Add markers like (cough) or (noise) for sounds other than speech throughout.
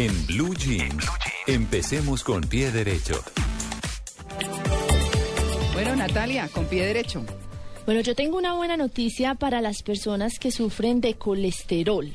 En Blue Jeans, empecemos con pie derecho. Bueno, Natalia, con pie derecho. Bueno, yo tengo una buena noticia para las personas que sufren de colesterol,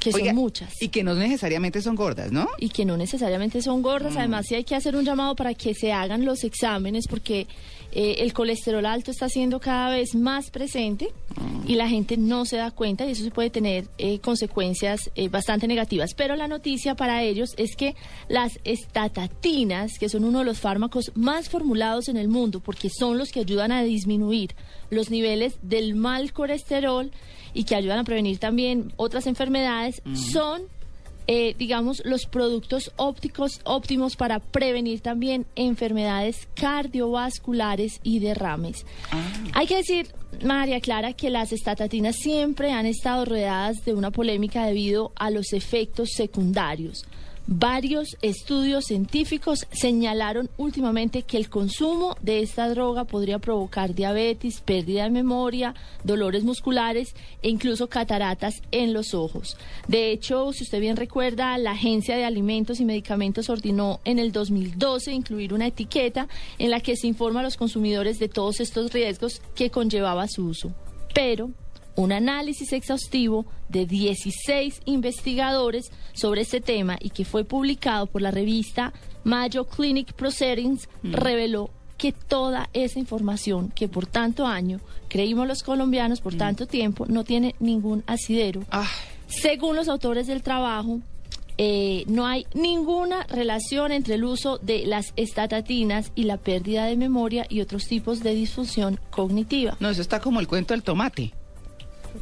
que Oiga, son muchas. Y que no necesariamente son gordas, ¿no? y que no necesariamente son gordas. Mm. Además, sí hay que hacer un llamado para que se hagan los exámenes porque eh, el colesterol alto está siendo cada vez más presente Mm. y la gente no se da cuenta y eso puede tener eh, consecuencias eh, bastante negativas. Pero la noticia para ellos es que las estatatinas, que son uno de los fármacos más formulados en el mundo porque son los que ayudan a disminuir los niveles del mal colesterol y que ayudan a prevenir también otras enfermedades, son eh, digamos, los productos ópticos óptimos para prevenir también enfermedades cardiovasculares y derrames. Hay que decir, María Clara, que las estatatinas siempre han estado rodeadas de una polémica debido a los efectos secundarios. Varios estudios científicos señalaron últimamente que el consumo de esta droga podría provocar diabetes, pérdida de memoria, dolores musculares e incluso cataratas en los ojos. De hecho, si usted bien recuerda, la Agencia de Alimentos y Medicamentos ordenó en el 2012 incluir una etiqueta en la que se informa a los consumidores de todos estos riesgos que conllevaba su uso. Pero un análisis exhaustivo de 16 investigadores sobre este tema y que fue publicado por la revista Mayo Clinic Proceedings reveló que toda esa información que por tanto año creímos los colombianos por tanto tiempo no tiene ningún asidero. Ah, Según los autores del trabajo, eh, no hay ninguna relación entre el uso de las estatatinas y la pérdida de memoria y otros tipos de disfunción cognitiva. no, eso está como el cuento del tomate.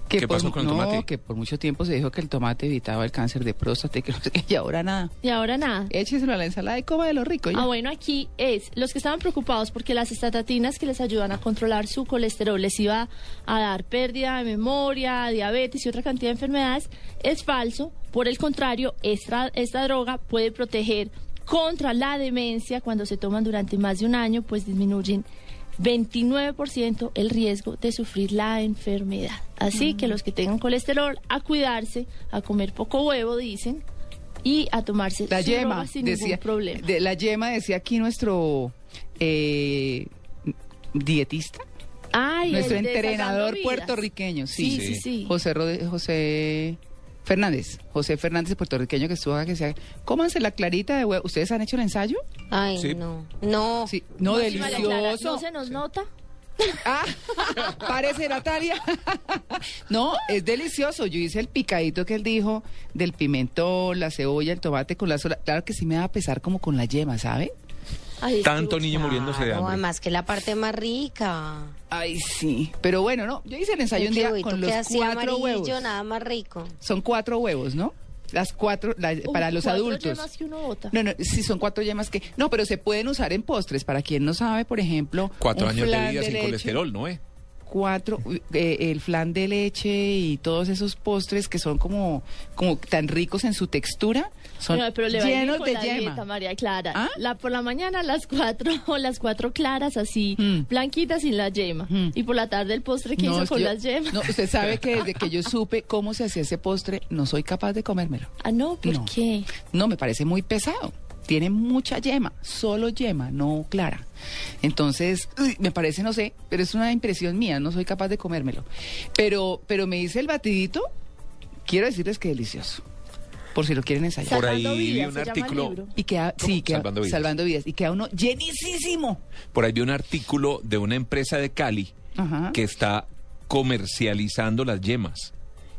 Que ¿Qué por- pasó con el no, tomate? que por mucho tiempo se dijo que el tomate evitaba el cáncer de próstata y que y ahora nada. Y ahora nada. Écheselo a la ensalada y coma de lo rico. ya. Ah, bueno, aquí es, los que estaban preocupados porque las estatatinas que les ayudan a controlar su colesterol les iba a dar pérdida de memoria, diabetes y otra cantidad de enfermedades, es falso. Por el contrario, esta, esta droga puede proteger contra la demencia cuando se toman durante más de un año, pues disminuyen 29% el riesgo de sufrir la enfermedad. Así que los que tengan colesterol, a cuidarse, a comer poco huevo, dicen, y a tomarse La su yema, sin decía, ningún problema. de la yema decía aquí nuestro eh, dietista, Ay, nuestro entrenador puertorriqueño, sí, Sí, sí, sí. José Rode- José Fernández, José Fernández puertorriqueño que estuvo acá que decía, cómanse la clarita de huevo. ¿Ustedes han hecho el ensayo? Ay, Sí. no. No. Sí, no, delicioso. ¿No se nos nota? (laughs) Ah, parece Natalia. (laughs) no, es delicioso. Yo hice el picadito que él dijo del pimentón, la cebolla, el tomate con la sola. Claro que sí me va a pesar como con la yema, ¿sabe? Ay, Tanto niño muriéndose de hambre. además que la parte más rica. Ay, sí. Pero bueno, no. Yo hice el ensayo un día con que los cuatro amarillo, huevos. nada más rico. Son cuatro huevos, ¿no? Las cuatro, la- Uy, para los cuatro adultos. yemas que uno bota. No, no, sí son cuatro yemas que... No, pero se pueden usar en postres. Para quien no sabe, por ejemplo... Cuatro un años de vida sin leche, colesterol, ¿no? Eh? Cuatro, eh, el flan de leche y todos esos postres que son como, como tan ricos en su textura, son No, pero le llenos de la yema. dieta, María Clara. ¿Ah? La, por la mañana las cuatro, (laughs) las cuatro claras así, Mm. blanquitas sin la yema. Mm. Y por la tarde el postre que No, hizo con yo- las yemas. No, usted sabe que desde que yo supe cómo se hacía ese postre, no soy capaz de comérmelo. Ah, no, ¿por No. qué? No, me parece muy pesado. Tiene mucha yema, solo yema, no clara. Entonces, uy, me parece, no sé, pero es una impresión mía, no soy capaz de comérmelo. Pero, pero me hice el batidito, quiero decirles que delicioso. Por si lo quieren ensayar. Por ahí vi vidas, un artículo. Y queda, sí, queda, Salvando salvando vidas. vidas. Y queda uno llenísimo. Por ahí vi un artículo de una empresa de Cali Ajá. que está comercializando las yemas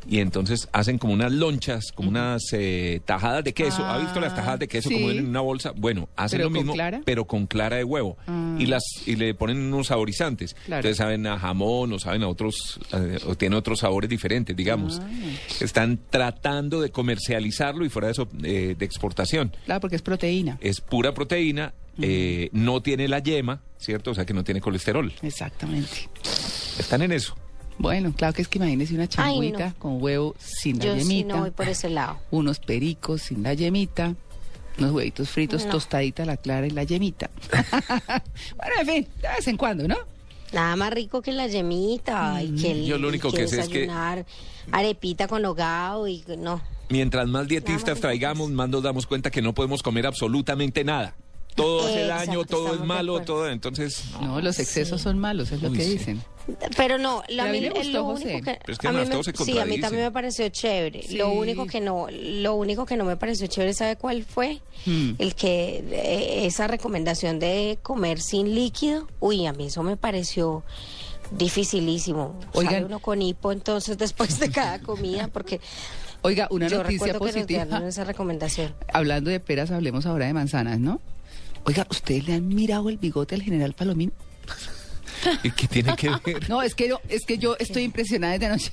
y entonces hacen como unas lonchas, como unas eh, tajadas de queso. ¿Ha visto las Ah, tajadas de queso sí. como en una bolsa? Bueno, hacen ¿Pero lo mismo, clara? pero con clara de huevo. Ah. Y las y le ponen unos saborizantes. Claro. Entonces saben a jamón o saben a otros, eh, o tienen otros sabores diferentes, digamos. Ah. Están tratando de comercializarlo y fuera de eso, eh, de exportación. Claro, porque es proteína. Es pura proteína, eh, no tiene la yema, ¿cierto? O sea que no tiene colesterol. Exactamente. Están en eso. Bueno, claro que es que imagínese una Ay, changuita no. con huevo sin la Yo sí yemita, no voy por ese lado. unos pericos sin la yemita, unos huevitos fritos, No. tostadita la clara y la yemita. (laughs) bueno, en fin, de vez en cuando, ¿no? Nada más rico que la yemita y que el, Yo lo único que sé es que- arepita con hogado y no. Mientras más dietistas más traigamos, más nos damos cuenta que no podemos comer absolutamente nada. Todo hace Exacto, daño, todo es malo, todo. Entonces, No, los excesos son malos, es lo Uy, que sí. dicen. Pero no, la, a mí me gustó, lo José. único que, es que a mí me- sí, a mí también me pareció chévere. Sí. Lo único que no, lo único que no me pareció chévere, ¿sabe cuál fue? Hmm. El que eh, esa recomendación de comer sin líquido, uy, a mí eso me pareció dificilísimo. Oigan. Uno con hipo entonces después de cada comida porque Oiga, una yo noticia recuerdo que nos positiva. esa recomendación. Hablando de peras, hablemos ahora de manzanas, ¿no? Oiga, ¿ustedes le han mirado el bigote al general Palomín? (laughs) ¿y qué tiene que ver? No, es que yo, es que yo estoy impresionada desde anoche.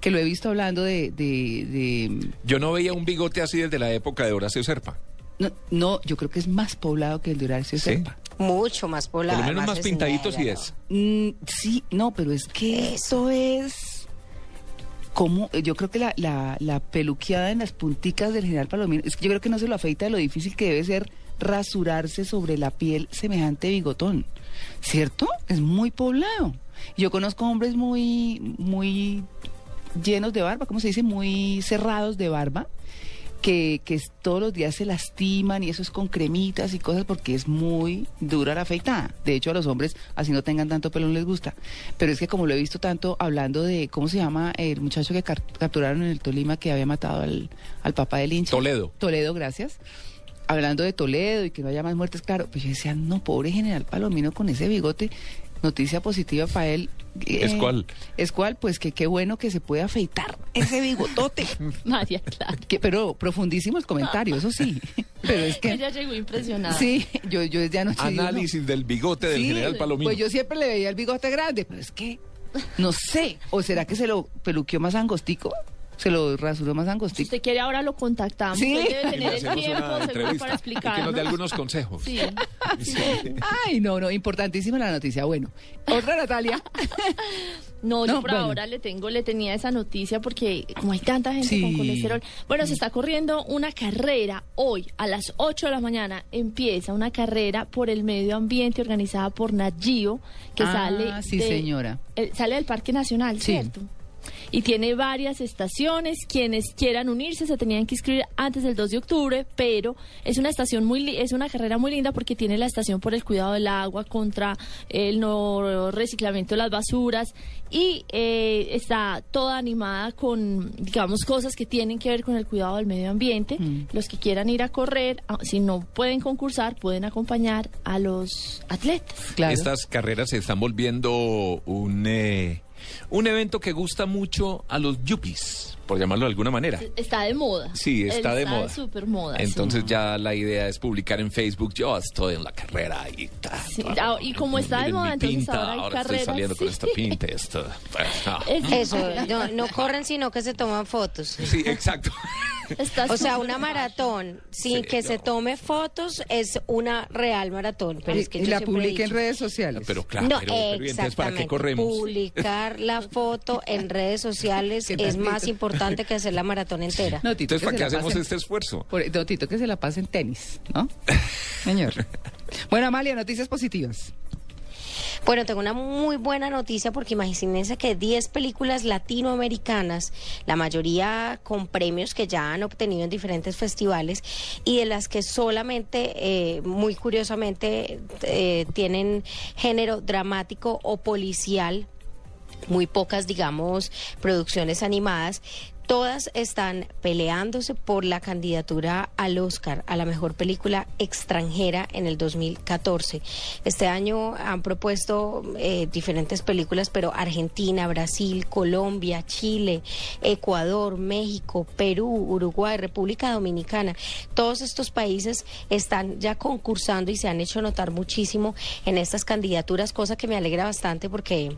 Que lo he visto hablando de, de, de- Yo no veía un bigote así desde la época de Horacio Serpa. no, no, yo creo que es más poblado que el de Horacio ¿Sí? Serpa. Mucho más Por poblada. lo menos más pintaditos y señora, es. Mm, sí, no, pero es que esto es como yo creo que la, la, la peluqueada en las punticas del general Palomino, es que yo creo que no se lo afeita de lo difícil que debe ser rasurarse sobre la piel semejante bigotón, ¿cierto? Es muy poblado. Yo conozco hombres muy, muy llenos de barba, ¿cómo se dice? Muy cerrados de barba, que, que todos los días se lastiman y eso es con cremitas y cosas porque es muy dura la afeitada. De hecho, a los hombres, así no tengan tanto pelo, no les gusta. Pero es que como lo he visto tanto hablando de, ¿cómo se llama el muchacho que capturaron en el Tolima que había matado al, al papá del hincha? Toledo. Toledo, gracias. Hablando de Toledo y que no haya más muertes, claro, pues yo decía, no, pobre general Palomino con ese bigote, noticia positiva para él. ¿Es cuál? Es cuál, pues que qué bueno que se puede afeitar ese bigotote. (laughs) María Clara. Que- pero profundísimo el comentario, eso sí. (laughs) Pero es que. Ella llegó impresionada. Sí, yo, yo desde anoche. digo, no. Análisis del bigote del Sí, general Palomino. Pues yo siempre le veía el bigote grande, pero es que. No sé. ¿O será que se lo peluqueó más angostico? ¿Se lo rasuró más Si angostico? usted quiere, ahora lo contactamos. Sí. Él debe tener el tiempo seguro para y que nos dé algunos consejos. (laughs) Sí. Ay, no, no, importantísima la noticia. Bueno, otra Natalia. (laughs) No, yo por bueno. ahora le tengo, le tenía esa noticia porque como hay tanta gente Sí. con colesterol. Bueno, se está corriendo una carrera hoy a las 8 de la mañana. Empieza una carrera por el medio ambiente organizada por Nagio que Ah, sale. sí, de- señora. sale del Parque Nacional, Sí. ¿cierto? Y tiene varias estaciones. Quienes quieran unirse se tenían que inscribir antes del 2 de octubre, pero es una estación muy li- es una carrera muy linda porque tiene la estación por el cuidado del agua contra el no reciclamiento de las basuras y eh, está toda animada con digamos cosas que tienen que ver con el cuidado del medio ambiente. Mm. Los que quieran ir a correr, ah, si no pueden concursar, pueden acompañar a los atletas. Claro. Estas carreras se están volviendo un, eh, un evento que gusta mucho a los yuppies, por llamarlo de alguna manera. Está de moda. Sí, está de moda. súper moda. sí. Entonces ya la idea es publicar en Facebook, yo estoy en la carrera y ta, Sí, ta, ah, y como está de moda, entonces pinta, ahora hay estoy carreras, saliendo con esta pinta. Esto, (laughs) ah. Es- Eso, no, no corren sino que se toman fotos. Sí, exacto. O sea, una maratón sin Sí, que se tome fotos es una real maratón. Pero es que y yo la publica en redes sociales. Pero claro, no, pero, pero ¿y entonces ¿para qué exactamente. corremos? Publicar la foto en redes sociales (laughs) ¿Qué es más importante que hacer la maratón entera. No, Tito, Entonces, ¿para qué hacemos pasen- este esfuerzo? Por, no, Tito, que se la pase en tenis, ¿no? (laughs) Señor. Bueno, Amalia, noticias positivas. Bueno, tengo una muy buena noticia porque imagínense que 10 películas latinoamericanas, la mayoría con premios que ya han obtenido en diferentes festivales y de las que solamente, eh, muy curiosamente, eh, tienen género dramático o policial, muy pocas, digamos, producciones animadas. Todas están peleándose por la candidatura al Oscar, a la mejor película extranjera en el 2014. Este año han propuesto eh, diferentes películas, pero Argentina, Brasil, Colombia, Chile, Ecuador, México, Perú, Uruguay, República Dominicana, todos estos países están ya concursando y se han hecho notar muchísimo en estas candidaturas, cosa que me alegra bastante porque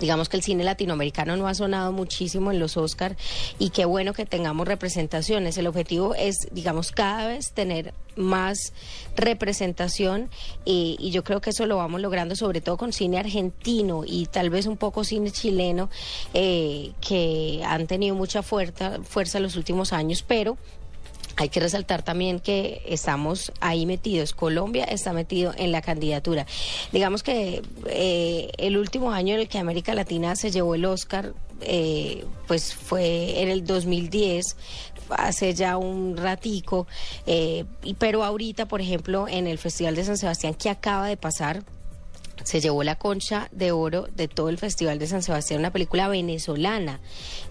digamos que el cine latinoamericano no ha sonado muchísimo en los Oscar y qué bueno que tengamos representaciones. El objetivo es, digamos, cada vez tener más representación y, y yo creo que eso lo vamos logrando sobre todo con cine argentino y tal vez un poco cine chileno eh, que han tenido mucha fuerza, fuerza en los últimos años, pero hay que resaltar también que estamos ahí metidos. Colombia está metido en la candidatura. Digamos que eh, el último año en el que América Latina se llevó el Oscar, eh, pues fue en el 2010 hace ya un ratico, eh, pero ahorita, por ejemplo, en el Festival de San Sebastián que acaba de pasar, se llevó la concha de oro de todo el Festival de San Sebastián, una película venezolana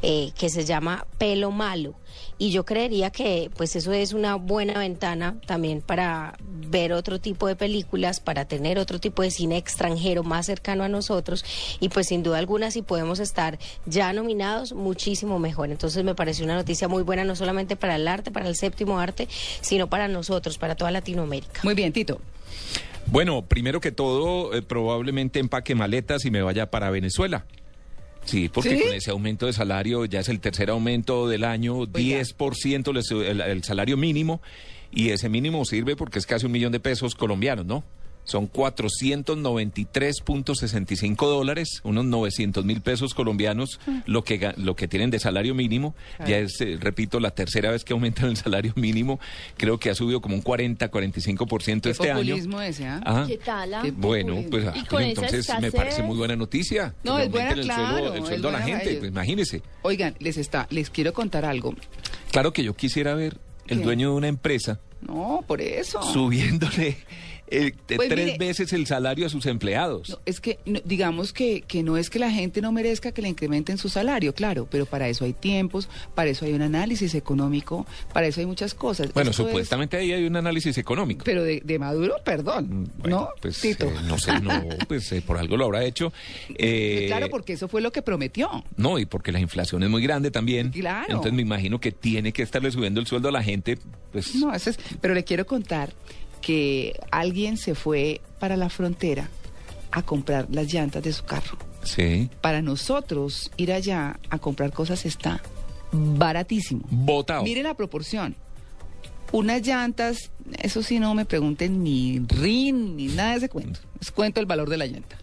eh, que se llama Pelo Malo. Y yo creería que pues eso es una buena ventana también para ver otro tipo de películas, para tener otro tipo de cine extranjero más cercano a nosotros. Y pues sin duda alguna si podemos estar ya nominados, muchísimo mejor. Entonces me parece una noticia muy buena, no solamente para el arte, para el séptimo arte, sino para nosotros, para toda Latinoamérica. Muy bien, Tito. Bueno, primero que todo, eh, probablemente empaque maletas y me vaya para Venezuela. Sí, porque ¿Sí? con ese aumento de salario ya es el tercer aumento del año, 10% sube el, el salario mínimo y ese mínimo sirve porque es casi un millón de pesos colombianos, ¿no? Son 493.65 dólares, unos 900 mil pesos colombianos, lo que lo que tienen de salario mínimo. Ya es, eh, repito, la tercera vez que aumentan el salario mínimo. Creo que ha subido como un 40-45% Qué este año. ese, ¿ah? Ajá. ¿Qué tal? ah? Qué Bueno, pues, ah, Y pues con esa entonces me parece muy buena noticia. No, es buena, aumenten el sueldo, claro, el es sueldo a la gente, pues imagínese. Oigan, les está, les quiero contar algo. Claro que yo quisiera ver el ¿Qué? dueño de una empresa No, por eso. subiéndole eh, Pues tres mire- veces el salario a sus empleados. No, es que no, digamos que, que no es que la gente no merezca que le incrementen su salario, claro, pero para eso hay tiempos, para eso hay un análisis económico, para eso hay muchas cosas. bueno, Esto es- supuestamente ahí hay un análisis económico. pero de, de Maduro, perdón, Bueno, ¿no? pues Tito. eh, no sé, no, (laughs) pues eh, por algo lo habrá hecho. Claro, porque eso fue lo que prometió. No, y porque la inflación es muy grande también. Claro. Entonces me imagino que tiene que estarle subiendo el sueldo a la gente, pues No, eso es, pero le quiero contar que alguien se fue para la frontera a comprar las llantas de su carro. sí, Para nosotros ir allá a comprar cosas está baratísimo. votado. Mire la proporción. Unas llantas, eso sí no me pregunten ni RIN ni nada de ese cuento. Les cuento el valor de la llanta.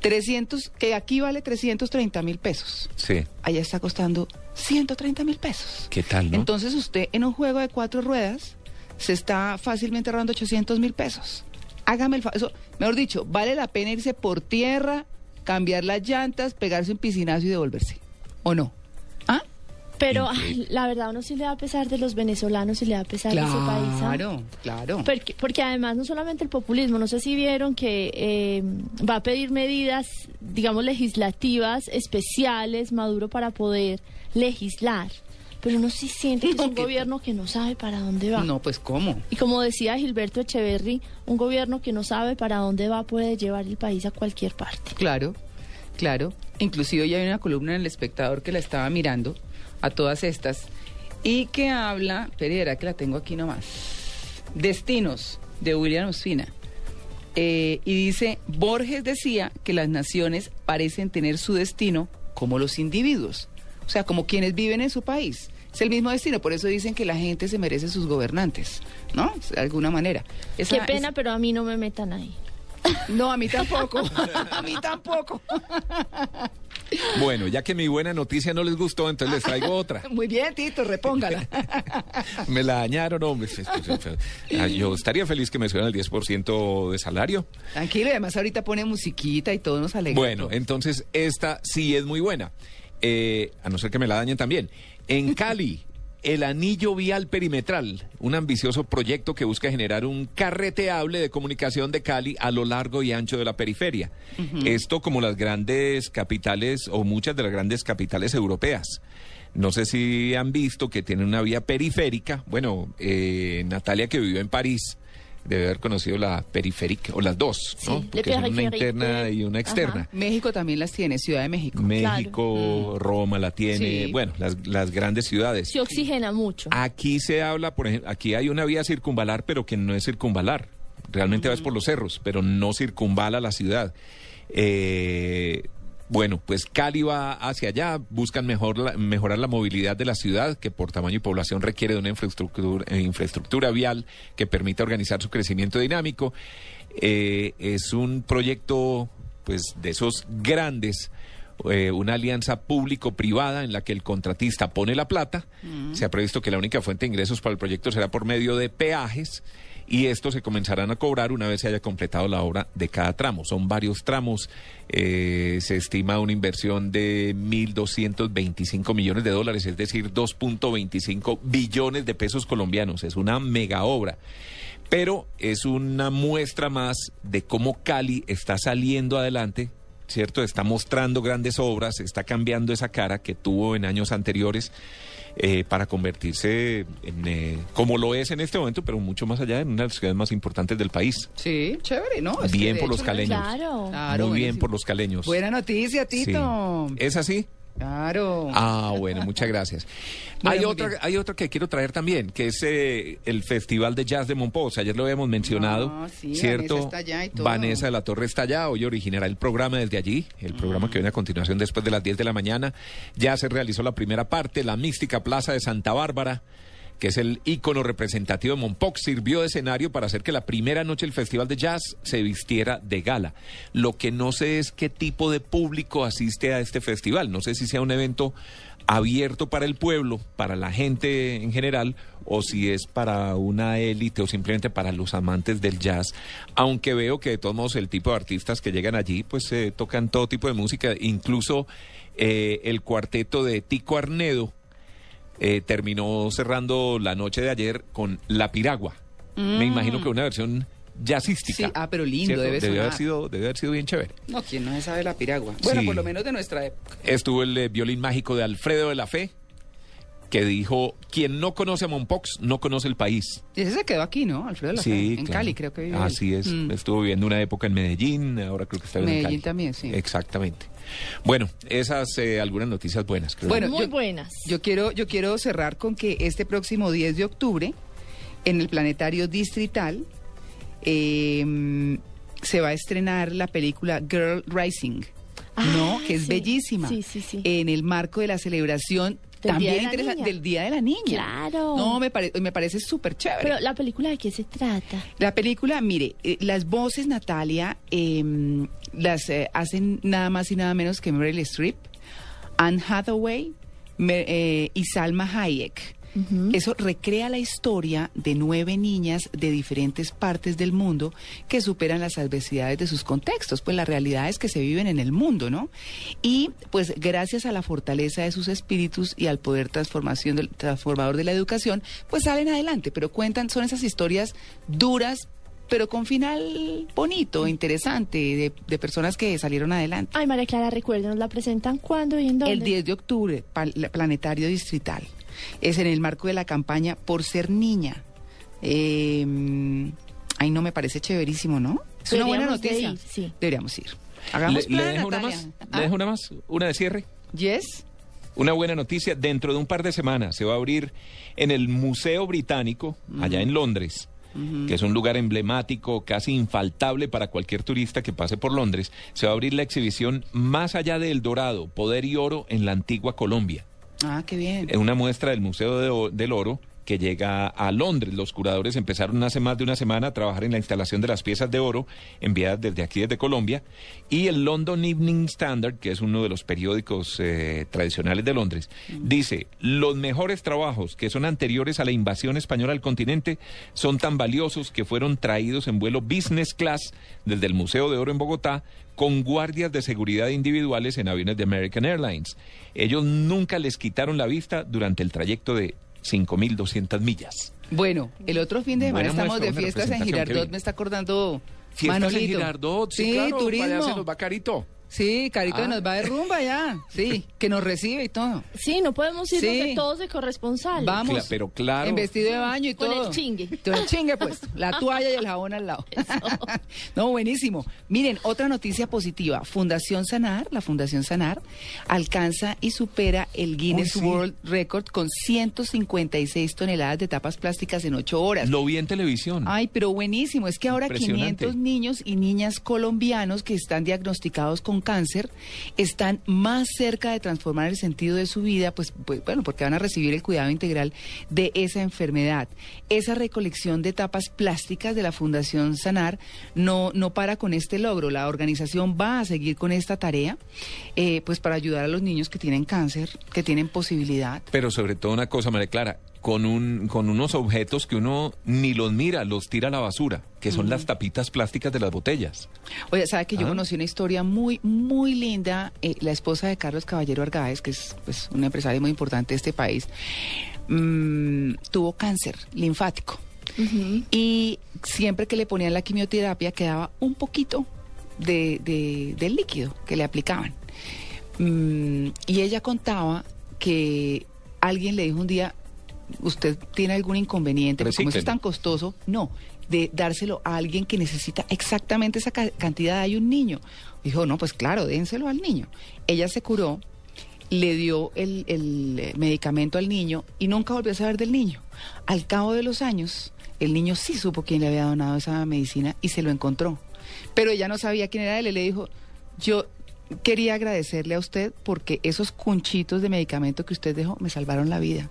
300, que aquí vale 330 mil pesos. Sí, Allá está costando 130 mil pesos. ¿qué tal, no? Entonces usted en un juego de cuatro ruedas se está fácilmente ahorrando 800 mil pesos. Hágame el fa- eso, mejor dicho, vale la pena irse por tierra, cambiar las llantas, pegarse un piscinazo y devolverse. ¿O no? ¿Ah? Pero ay, la verdad, uno sí le da a pesar de los venezolanos y le da a pesar de ese país. ¿ah? Claro, claro. Porque, porque además no solamente el populismo, no sé si vieron que eh, va a pedir medidas, digamos, legislativas especiales, Maduro, para poder legislar. Pero uno sí siente que es un que- gobierno que no sabe para dónde va. No, pues ¿cómo? Y como decía Gilberto Echeverry, un gobierno que no sabe para dónde va puede llevar el país a cualquier parte. Claro, claro. Inclusive ya hay una columna en El Espectador que la estaba mirando a todas estas y que habla, Pereira, que la tengo aquí nomás, Destinos, de William Ospina. Eh, y dice, Borges decía que las naciones parecen tener su destino como los individuos, o sea, como quienes viven en su país. Es el mismo destino, por eso dicen que la gente se merece sus gobernantes, ¿no? De alguna manera. Esa- Qué pena, es- pero a mí no me metan ahí. No, a mí tampoco. (laughs) a mí tampoco. Bueno, ya que mi buena noticia no les gustó, entonces les traigo (laughs) otra. Muy bien, Tito, repóngala. (laughs) Me la dañaron, hombre. Ah, Yo estaría feliz que me subieran el 10% de salario. Tranquilo, y además ahorita pone musiquita y todo nos alegra. Bueno, entonces esta sí es muy buena. Eh, a no ser que me la dañen también. En (laughs) Cali, el anillo vial perimetral, un ambicioso proyecto que busca generar un carreteable de comunicación de Cali a lo largo y ancho de la periferia. Esto como las grandes capitales o muchas de las grandes capitales europeas. No sé si han visto que tiene una vía periférica. Bueno, eh, Natalia que vivió en París debe haber conocido la periférica, o las dos, ¿no? Porque son una interna y una externa. Ajá. México también las tiene, Ciudad de México. México, Roma la tiene, Sí. bueno, las, las grandes ciudades. Se oxigena mucho. Aquí se habla, por ejemplo, aquí hay una vía circunvalar, pero que no es circunvalar. Realmente vas por los cerros, pero no circunvala la ciudad. Eh, bueno, pues Cali va hacia allá, buscan mejor la- mejorar la movilidad de la ciudad, que por tamaño y población requiere de una infraestructura, eh, infraestructura vial que permita organizar su crecimiento dinámico. Eh, es un proyecto, pues, de esos grandes eh, una alianza público-privada en la que el contratista pone la plata. Se ha previsto que la única fuente de ingresos para el proyecto será por medio de peajes y estos se comenzarán a cobrar una vez se haya completado la obra de cada tramo. Son varios tramos. Eh, se estima una inversión de 1.225 millones de dólares, es decir, 2.25 billones de pesos colombianos. Es una mega obra pero es una muestra más de cómo Cali está saliendo adelante, ¿cierto? Está mostrando grandes obras, está cambiando esa cara que tuvo en años anteriores eh, para convertirse en, eh, como lo es en este momento, pero mucho más allá, en una de las ciudades más importantes del país. Sí, chévere, ¿no? Es Bien por los hecho, caleños. Claro. Claro, Muy bien buenísimo. por los caleños. Buena noticia, Sí. Tito. ¿Es así? Claro. Ah, bueno, muchas gracias. (laughs) Bueno, hay otra, bien. hay otra que quiero traer también, que es eh, el Festival de Jazz de Monpós. Ayer lo habíamos mencionado, Ah, sí, ¿cierto? Vanessa está allá y todo. Vanessa de la Torre está allá. Hoy originará el programa desde allí, el programa que viene a continuación después de las 10 de la mañana. Ya se realizó la primera parte, la mística Plaza de Santa Bárbara que es el ícono representativo de Monpós, sirvió de escenario para hacer que la primera noche del Festival de Jazz se vistiera de gala. Lo que no sé es qué tipo de público asiste a este festival. No sé si sea un evento abierto para el pueblo, para la gente en general, o si es para una élite o simplemente para los amantes del jazz. Aunque veo que de todos modos el tipo de artistas que llegan allí, pues eh, tocan todo tipo de música, incluso eh, el cuarteto de Tico Arnedo eh, terminó cerrando la noche de ayer con La Piragua. Me imagino que una versión jazzística. Sí, ah, pero lindo, ¿cierto? debe haber sido, debe haber sido bien chévere. No, ¿quién no se sabe la piragua? Bueno, Sí. por lo menos de nuestra época. Estuvo el eh, violín mágico de Alfredo de la Fe, que dijo, quien no conoce a Monpox no conoce el país. Y ese se quedó aquí, ¿no? Alfredo La Fe, Sí, En claro. Cali, creo que vive. él. Así es. Mm. Estuvo viviendo una época en Medellín, ahora creo que está viviendo en Medellín Cali. también, sí. Exactamente. Bueno, esas eh, algunas noticias buenas, creo. Bueno, Muy yo- buenas. Yo quiero, yo quiero cerrar con que este próximo 10 de octubre, en el Planetario Distrital, eh, se va a estrenar la película Girl Rising, ¿no? Ah, Que es sí. bellísima. Sí, sí, sí. En el marco de la celebración Del también Día de la interesa- Niña. del Día de la Niña. Claro. No, me, pare- me parece súper chévere. Pero la película de qué se trata? La película, mire, eh, las voces, Natalia, eh, las eh, hacen nada más y nada menos que Meryl Streep, Anne Hathaway eh, y Salma Hayek. Eso recrea la historia de nueve niñas de diferentes partes del mundo que superan las adversidades de sus contextos, pues las realidades que se viven en el mundo, ¿no? Y pues gracias a la fortaleza de sus espíritus y al poder transformación del, transformador de la educación, pues salen adelante, pero cuentan, son esas historias duras, pero con final bonito, interesante, de, de personas que salieron adelante. Ay, María Clara, recuérdenos, ¿la presentan cuándo y en dónde? El 10 de octubre, pal- Planetario Distrital. Es en el marco de la campaña Por Ser Niña. Eh, ay, no me parece chéverísimo, ¿no? Es una buena de noticia. ir, sí. Deberíamos ir. Hagamos ¿Le, le plan, dejo una más? Ah, ¿Le dejo una más? ¿Una de cierre? Yes. Una buena noticia, dentro de un par de semanas se va a abrir en el Museo Británico, allá en Londres, que es un lugar emblemático, casi infaltable para cualquier turista que pase por Londres, se va a abrir la exhibición Más allá del Dorado, Poder y Oro en la antigua Colombia. Ah, qué bien. Es una muestra del Museo de del Oro que llega a Londres. Los curadores empezaron hace más de una semana a trabajar en la instalación de las piezas de oro enviadas desde aquí, desde Colombia. Y el London Evening Standard, que es uno de los periódicos eh, tradicionales de Londres, dice, los mejores trabajos que son anteriores a la invasión española al continente son tan valiosos que fueron traídos en vuelo business class desde el Museo de Oro en Bogotá con guardias de seguridad individuales en aviones de American Airlines. Ellos nunca les quitaron la vista durante el trayecto de 5.200 millas. Bueno, el otro fin de semana Buena estamos de fiestas en Girardot, me está acordando Fiestas Manolito. en Girardot, sí, sí claro, para allá se turismo. nos va carito. Sí, Carito Ah. nos va de rumba ya. Sí, que nos recibe y todo. Sí, no podemos irnos Sí. de todos de corresponsal. Vamos. Cla- pero claro. En vestido de baño y Con todo. el chingue. Con el chingue puesto. La (laughs) toalla y el jabón al lado. (laughs) no, buenísimo. Miren, otra noticia positiva. Fundación Sanar, la Fundación Sanar, alcanza y supera el Guinness Uy, sí. World Record con 156 toneladas de tapas plásticas en 8 horas. Lo vi en televisión. Ay, pero buenísimo. Es que ahora Impresionante. 500 niños y niñas colombianos que están diagnosticados con cáncer están más cerca de transformar el sentido de su vida, pues, pues, bueno, porque van a recibir el cuidado integral de esa enfermedad. Esa recolección de tapas plásticas de la Fundación Sanar no, no para con este logro. La organización va a seguir con esta tarea, eh, pues para ayudar a los niños que tienen cáncer, que tienen posibilidad. Pero sobre todo una cosa, María Clara, con, un, con unos objetos que uno ni los mira, los tira a la basura, que son las tapitas plásticas de las botellas. Oye, ¿sabe que yo Ah. conocí una historia muy, muy linda? Eh, la esposa de Carlos Caballero Argáez, que es pues, una empresaria muy importante de este país, mm, tuvo cáncer linfático. Y siempre que le ponían la quimioterapia quedaba un poquito de, de- del líquido que le aplicaban. Mm, y ella contaba que alguien le dijo un día, ¿usted tiene algún inconveniente? Porque como eso es tan costoso, no, de dárselo a alguien que necesita exactamente esa ca- cantidad. Hay un niño. Dijo, no, pues claro, dénselo al niño. Ella se curó, le dio el, el, eh, medicamento al niño y nunca volvió a saber del niño. Al cabo de los años, el niño sí supo quién le había donado esa medicina y se lo encontró. Pero ella no sabía quién era él y le dijo, yo quería agradecerle a usted porque esos cunchitos de medicamento que usted dejó me salvaron la vida.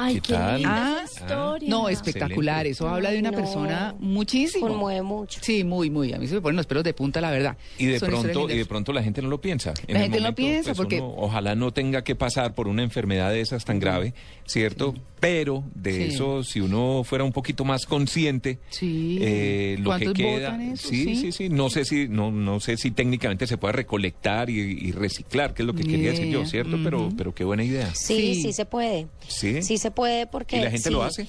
Ay, ¿Qué qué, tal? linda Ah, historia. No, espectacular. Excelente. Eso habla de una No, persona muchísimo. Conmueve mucho. Sí, muy, muy. A mí se me ponen los pelos de punta, la verdad. Y de Son pronto, y de pronto la gente no lo piensa. En La gente no piensa porque- uno ojalá no tenga que pasar por una enfermedad de esas tan grave, ¿cierto? Pero de Sí. eso, si uno fuera un poquito más consciente, Sí. eh, lo que ¿Cuántos queda, botan eso? sí, Sí. sí, sí, no sé si, no, no sé si técnicamente se puede recolectar y, y reciclar, que es lo que quería decir yo. ¿cierto? Pero, pero qué buena idea. Sí, Sí. sí, se puede. Sí. Sí se puede porque... ¿Y la gente sí, lo hace?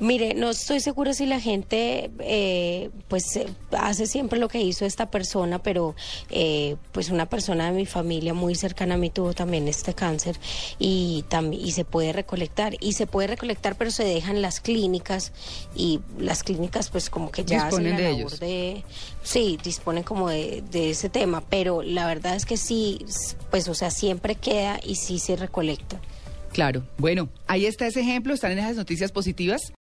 Mire, no estoy segura si la gente eh, pues eh, hace siempre lo que hizo esta persona, pero eh, pues una persona de mi familia muy cercana a mí tuvo también este cáncer y, tam- y se puede recolectar. Y se puede recolectar, pero se dejan las clínicas y las clínicas pues como que ya Disponen hacen la de labor ellos. de... Sí, disponen como de, de ese tema, pero la verdad es que sí, pues o sea, siempre queda y sí se recolecta. Claro. Bueno, ahí está ese ejemplo. Están en esas noticias positivas.